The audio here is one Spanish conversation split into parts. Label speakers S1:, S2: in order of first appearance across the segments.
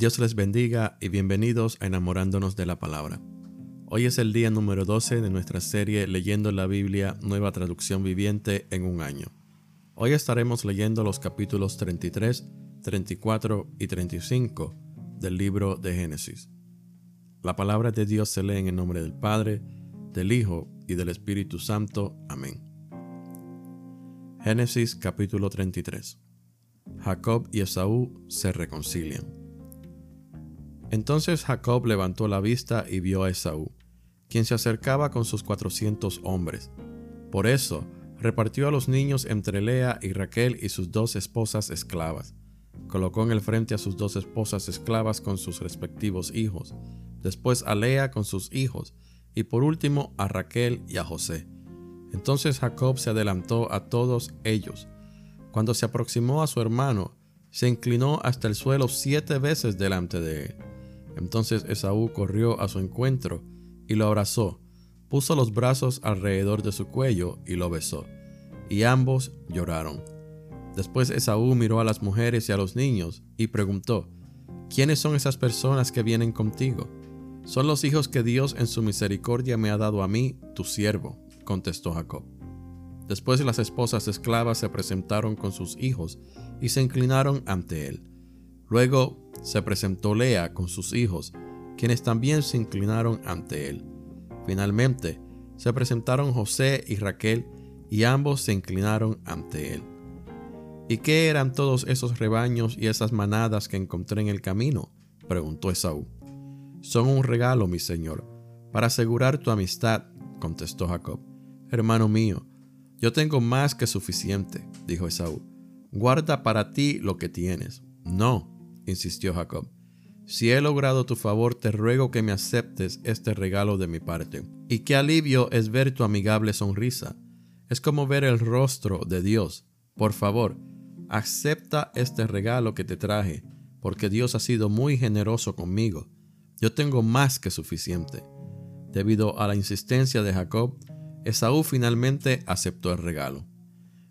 S1: Dios les bendiga y bienvenidos a Enamorándonos de la Palabra. Hoy es el día número 12 de nuestra serie Leyendo la Biblia, nueva traducción viviente en un año. Hoy estaremos leyendo los capítulos 33, 34 y 35 del libro de Génesis. La palabra de Dios se lee en el nombre del Padre, del Hijo y del Espíritu Santo. Amén. Génesis capítulo 33. Jacob y Esaú se reconcilian. Entonces Jacob levantó la vista y vio a Esaú, quien se acercaba con sus cuatrocientos hombres. Por eso repartió a los niños entre Lea y Raquel y sus dos esposas esclavas. Colocó en el frente a sus dos esposas esclavas con sus respectivos hijos, después a Lea con sus hijos, y por último a Raquel y a José. Entonces Jacob se adelantó a todos ellos. Cuando se aproximó a su hermano, se inclinó hasta el suelo siete veces delante de él. Entonces Esaú corrió a su encuentro y lo abrazó, puso los brazos alrededor de su cuello y lo besó, y ambos lloraron. Después Esaú miró a las mujeres y a los niños y preguntó, ¿quiénes son esas personas que vienen contigo? Son los hijos que Dios en su misericordia me ha dado a mí, tu siervo, contestó Jacob. Después las esposas esclavas se presentaron con sus hijos y se inclinaron ante él. Luego se presentó Lea con sus hijos, quienes también se inclinaron ante él. Finalmente se presentaron José y Raquel, y ambos se inclinaron ante él. ¿Y qué eran todos esos rebaños y esas manadas que encontré en el camino? preguntó Esaú. Son un regalo, mi señor, para asegurar tu amistad, contestó Jacob. Hermano mío, yo tengo más que suficiente, dijo Esaú. Guarda para ti lo que tienes. No, insistió Jacob. Si he logrado tu favor, te ruego que me aceptes este regalo de mi parte. Y qué alivio es ver tu amigable sonrisa. Es como ver el rostro de Dios. Por favor, acepta este regalo que te traje, porque Dios ha sido muy generoso conmigo. Yo tengo más que suficiente. Debido a la insistencia de Jacob, Esaú finalmente aceptó el regalo.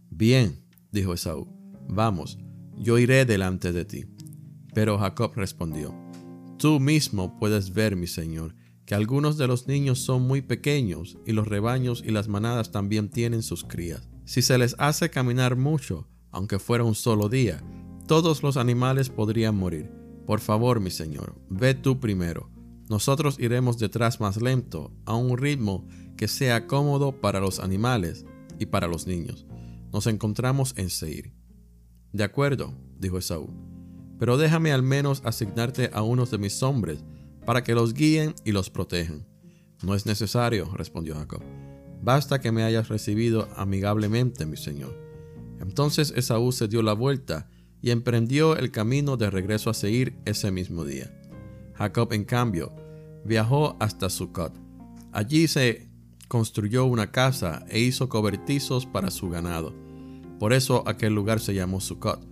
S1: Bien, dijo Esaú, vamos, yo iré delante de ti. Pero Jacob respondió, Tú mismo puedes ver, mi señor, que algunos de los niños son muy pequeños y los rebaños y las manadas también tienen sus crías. Si se les hace caminar mucho, aunque fuera un solo día, todos los animales podrían morir. Por favor, mi señor, ve tú primero. Nosotros iremos detrás más lento, a un ritmo que sea cómodo para los animales y para los niños. Nos encontramos en Seir. De acuerdo, dijo Esaú, pero déjame al menos asignarte a unos de mis hombres para que los guíen y los protejan. No es necesario, respondió Jacob. Basta que me hayas recibido amigablemente, mi señor. Entonces Esaú se dio la vuelta y emprendió el camino de regreso a Seir ese mismo día. Jacob, en cambio, viajó hasta Sucot. Allí se construyó una casa e hizo cobertizos para su ganado. Por eso aquel lugar se llamó Sucot,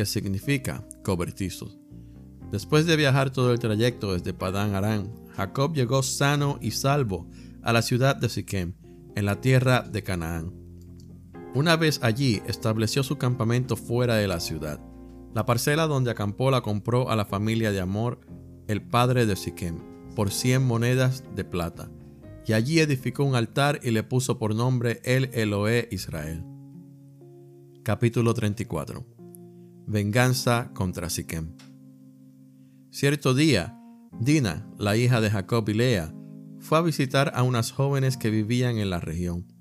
S1: que significa cobertizos. Después de viajar todo el trayecto desde Padán Arán, Jacob llegó sano y salvo a la ciudad de Siquem, en la tierra de Canaán. Una vez allí estableció su campamento fuera de la ciudad. La parcela donde acampó la compró a la familia de Amor, el padre de Siquem, por cien monedas de plata y allí edificó un altar y le puso por nombre El Eloé Israel. Capítulo 34 Venganza contra Siquem. Cierto día, Dina, la hija de Jacob y Lea, fue a visitar a unas jóvenes que vivían en la región.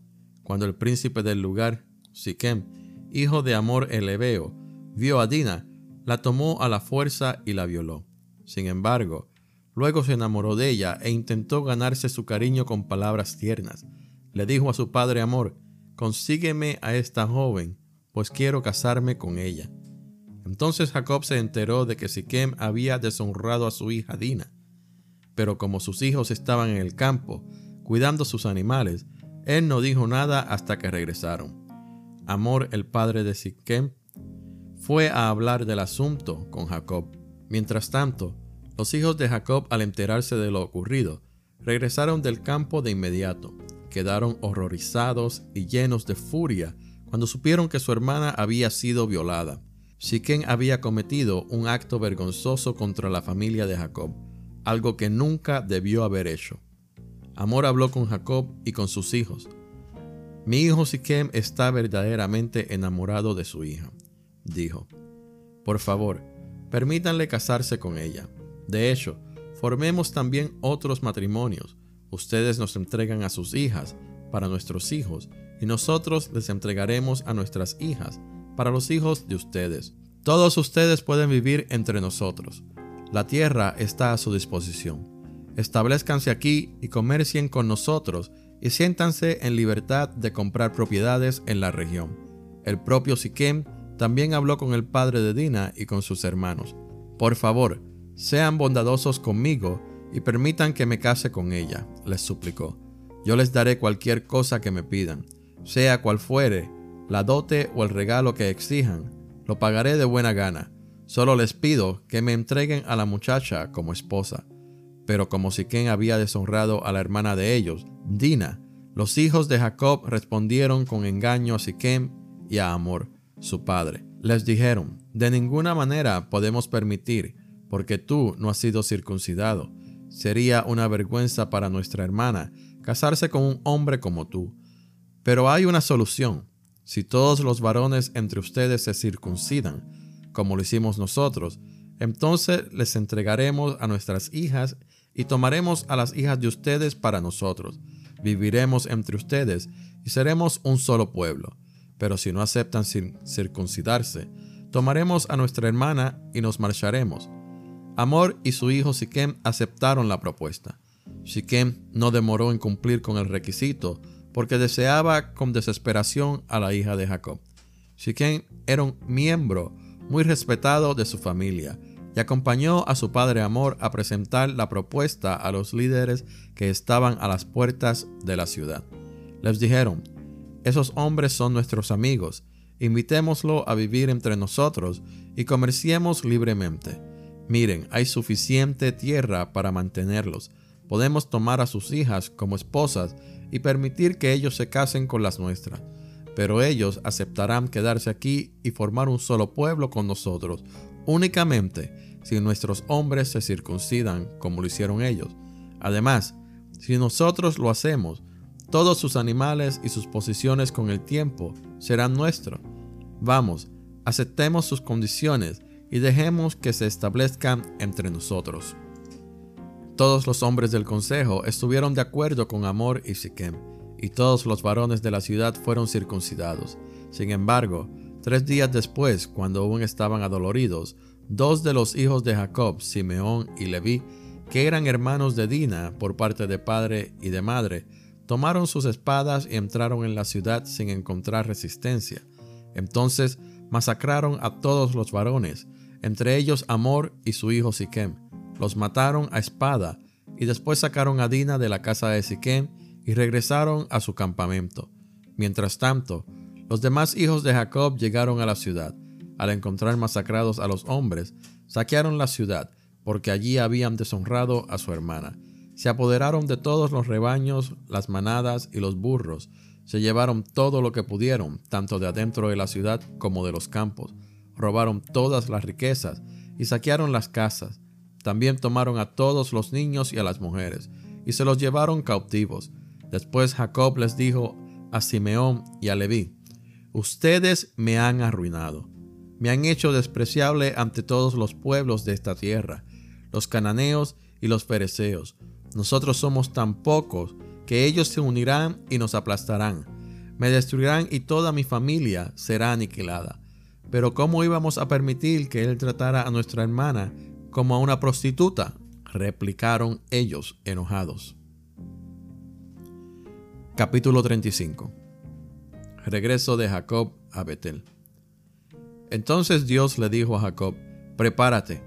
S1: Cuando el príncipe del lugar, Siquem, hijo de Amor el Ebeo, vio a Dina, la tomó a la fuerza y la violó. Sin embargo, Luego se enamoró de ella e intentó ganarse su cariño con palabras tiernas. Le dijo a su padre Amor, consígueme a esta joven, pues quiero casarme con ella. Entonces Jacob se enteró de que Siquem había deshonrado a su hija Dina. Pero como sus hijos estaban en el campo, cuidando sus animales, él no dijo nada hasta que regresaron. Amor, el padre de Siquem, fue a hablar del asunto con Jacob. Mientras tanto, los hijos de Jacob, al enterarse de lo ocurrido, regresaron del campo de inmediato. Quedaron horrorizados y llenos de furia cuando supieron que su hermana había sido violada. Siquén había cometido un acto vergonzoso contra la familia de Jacob, algo que nunca debió haber hecho. Amor habló con Jacob y con sus hijos. Mi hijo Siquem está verdaderamente enamorado de su hija, dijo. Por favor, permítanle casarse con ella. De hecho, formemos también otros matrimonios. Ustedes nos entregan a sus hijas para nuestros hijos y nosotros les entregaremos a nuestras hijas para los hijos de ustedes. Todos ustedes pueden vivir entre nosotros. La tierra está a su disposición. Establezcanse aquí y comercien con nosotros y siéntanse en libertad de comprar propiedades en la región. El propio Siquem también habló con el padre de Dina y con sus hermanos. Por favor, sean bondadosos conmigo y permitan que me case con ella, les suplicó. Yo les daré cualquier cosa que me pidan, sea cual fuere, la dote o el regalo que exijan, lo pagaré de buena gana. Solo les pido que me entreguen a la muchacha como esposa. Pero como Siquén había deshonrado a la hermana de ellos, Dina, los hijos de Jacob respondieron con engaño a Siquem y a Amor, su padre. Les dijeron, de ninguna manera podemos permitir, porque tú no has sido circuncidado. Sería una vergüenza para nuestra hermana casarse con un hombre como tú. Pero hay una solución. Si todos los varones entre ustedes se circuncidan, como lo hicimos nosotros, entonces les entregaremos a nuestras hijas y tomaremos a las hijas de ustedes para nosotros. Viviremos entre ustedes y seremos un solo pueblo. Pero si no aceptan circuncidarse, tomaremos a nuestra hermana y nos marcharemos. Amor y su hijo Siquem aceptaron la propuesta. Siquem no demoró en cumplir con el requisito, porque deseaba con desesperación a la hija de Jacob. Siquem era un miembro muy respetado de su familia y acompañó a su padre Amor a presentar la propuesta a los líderes que estaban a las puertas de la ciudad. Les dijeron, esos hombres son nuestros amigos, invitémoslo a vivir entre nosotros y comerciemos libremente. Miren, hay suficiente tierra para mantenerlos. Podemos tomar a sus hijas como esposas y permitir que ellos se casen con las nuestras. Pero ellos aceptarán quedarse aquí y formar un solo pueblo con nosotros, únicamente si nuestros hombres se circuncidan como lo hicieron ellos. Además, si nosotros lo hacemos, todos sus animales y sus posiciones con el tiempo serán nuestros. Vamos, aceptemos sus condiciones y dejemos que se establezcan entre nosotros. Todos los hombres del consejo estuvieron de acuerdo con Amor y Siquem, y todos los varones de la ciudad fueron circuncidados. Sin embargo, tres días después, cuando aún estaban adoloridos, dos de los hijos de Jacob, Simeón y Leví, que eran hermanos de Dina por parte de padre y de madre, tomaron sus espadas y entraron en la ciudad sin encontrar resistencia. Entonces masacraron a todos los varones, entre ellos Amor y su hijo Siquem los mataron a espada y después sacaron a Dina de la casa de Siquem y regresaron a su campamento. Mientras tanto, los demás hijos de Jacob llegaron a la ciudad. Al encontrar masacrados a los hombres, saquearon la ciudad, porque allí habían deshonrado a su hermana. Se apoderaron de todos los rebaños, las manadas y los burros. Se llevaron todo lo que pudieron, tanto de adentro de la ciudad como de los campos. Robaron todas las riquezas y saquearon las casas. También tomaron a todos los niños y a las mujeres, y se los llevaron cautivos. Después Jacob les dijo a Simeón y a Leví, Ustedes me han arruinado, me han hecho despreciable ante todos los pueblos de esta tierra, los cananeos y los fereceos. Nosotros somos tan pocos que ellos se unirán y nos aplastarán. Me destruirán y toda mi familia será aniquilada. Pero ¿cómo íbamos a permitir que él tratara a nuestra hermana como a una prostituta, replicaron ellos enojados. Capítulo 35 Regreso de Jacob a Betel. Entonces Dios le dijo a Jacob, prepárate,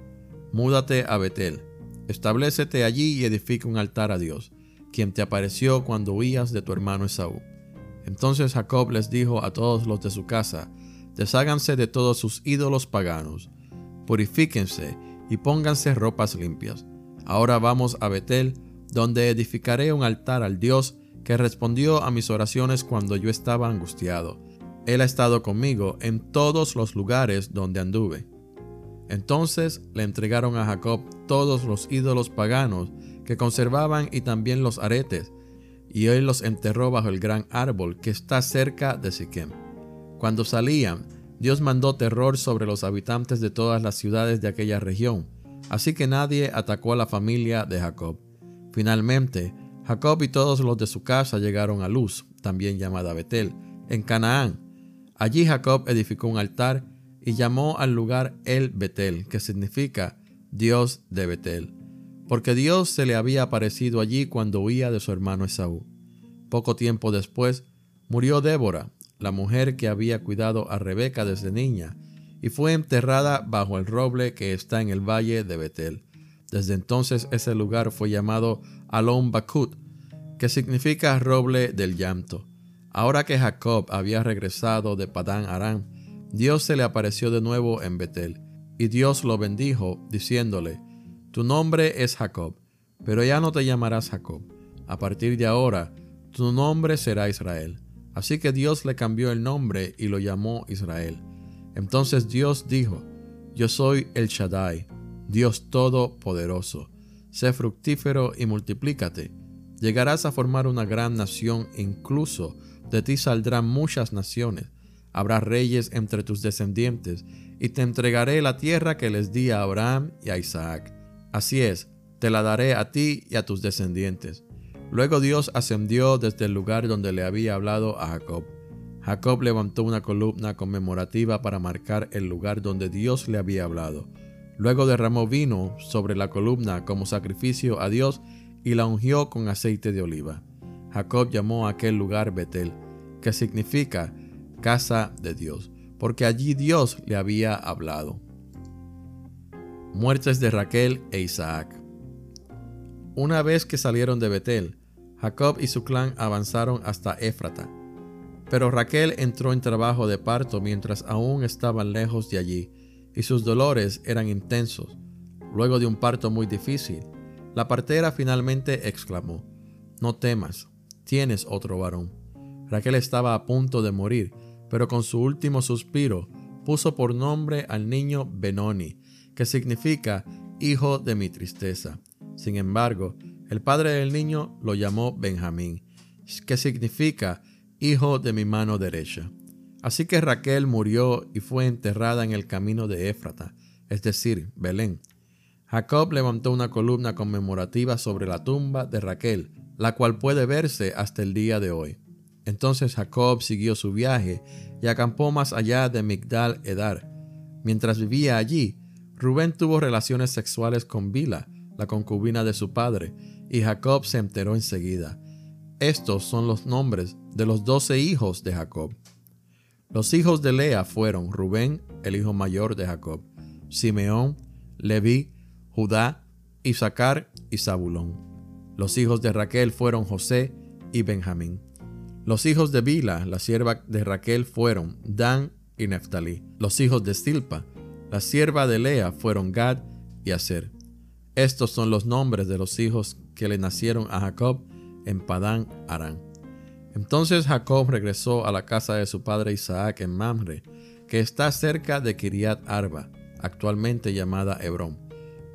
S1: múdate a Betel, establecete allí y edifica un altar a Dios, quien te apareció cuando huías de tu hermano Esaú. Entonces Jacob les dijo a todos los de su casa, desháganse de todos sus ídolos paganos, purifíquense y pónganse ropas limpias. Ahora vamos a Betel, donde edificaré un altar al Dios que respondió a mis oraciones cuando yo estaba angustiado. Él ha estado conmigo en todos los lugares donde anduve. Entonces le entregaron a Jacob todos los ídolos paganos que conservaban y también los aretes, y él los enterró bajo el gran árbol que está cerca de Siquem. Cuando salían, Dios mandó terror sobre los habitantes de todas las ciudades de aquella región, así que nadie atacó a la familia de Jacob. Finalmente, Jacob y todos los de su casa llegaron a Luz, también llamada Betel, en Canaán. Allí Jacob edificó un altar y llamó al lugar El Betel, que significa Dios de Betel, porque Dios se le había aparecido allí cuando huía de su hermano Esaú. Poco tiempo después murió Débora, la mujer que había cuidado a Rebeca desde niña, y fue enterrada bajo el roble que está en el valle de Betel. Desde entonces ese lugar fue llamado Alon Bakut, que significa roble del llanto. Ahora que Jacob había regresado de Padán Aram, Dios se le apareció de nuevo en Betel, y Dios lo bendijo, diciéndole, Tu nombre es Jacob, pero ya no te llamarás Jacob. A partir de ahora, tu nombre será Israel. Así que Dios le cambió el nombre y lo llamó Israel. Entonces Dios dijo, Yo soy el Shaddai, Dios Todopoderoso. Sé fructífero y multiplícate. Llegarás a formar una gran nación, incluso de ti saldrán muchas naciones habrá reyes entre tus descendientes, y te entregaré la tierra que les di a Abraham y a Isaac. Así es, te la daré a ti y a tus descendientes. Luego Dios ascendió desde el lugar donde le había hablado a Jacob. Jacob levantó una columna conmemorativa para marcar el lugar donde Dios le había hablado. Luego derramó vino sobre la columna como sacrificio a Dios y la ungió con aceite de oliva. Jacob llamó a aquel lugar Betel, que significa casa de Dios, porque allí Dios le había hablado. Muertes de Raquel e Isaac. Una vez que salieron de Betel, Jacob y su clan avanzaron hasta Éfrata. Pero Raquel entró en trabajo de parto mientras aún estaban lejos de allí, y sus dolores eran intensos. Luego de un parto muy difícil, la partera finalmente exclamó, No temas, tienes otro varón. Raquel estaba a punto de morir, pero con su último suspiro puso por nombre al niño Benoni, que significa hijo de mi tristeza. Sin embargo, el padre del niño lo llamó Benjamín, que significa hijo de mi mano derecha. Así que Raquel murió y fue enterrada en el camino de Éfrata, es decir, Belén. Jacob levantó una columna conmemorativa sobre la tumba de Raquel, la cual puede verse hasta el día de hoy. Entonces Jacob siguió su viaje y acampó más allá de Migdal Edar. Mientras vivía allí, Rubén tuvo relaciones sexuales con Bila, la concubina de su padre, y Jacob se enteró enseguida. Estos son los nombres de los doce hijos de Jacob. Los hijos de Lea fueron Rubén, el hijo mayor de Jacob, Simeón, Leví, Judá, Isaacar y Zabulón. Los hijos de Raquel fueron José y Benjamín. Los hijos de Bila, la sierva de Raquel, fueron Dan y Neftalí. Los hijos de Silpa, la sierva de Lea, fueron Gad y Aser. Estos son los nombres de los hijos que le nacieron a Jacob en Padán Arán. Entonces Jacob regresó a la casa de su padre Isaac en Mamre, que está cerca de Kiriat Arba, actualmente llamada Hebrón,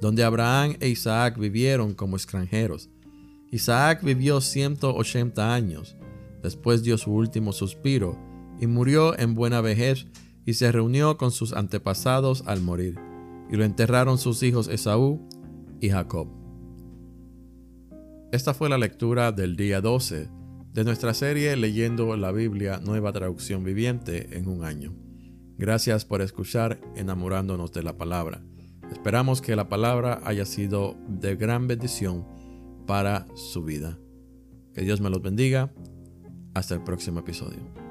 S1: donde Abraham e Isaac vivieron como extranjeros. Isaac vivió 180 años Después dio su último suspiro y murió en buena vejez y se reunió con sus antepasados al morir, y lo enterraron sus hijos Esaú y Jacob. Esta fue la lectura del día 12 de nuestra serie Leyendo la Biblia Nueva Traducción Viviente en un año. Gracias por escuchar enamorándonos de la palabra. Esperamos que la palabra haya sido de gran bendición para su vida. Que Dios me los bendiga hasta el próximo episodio.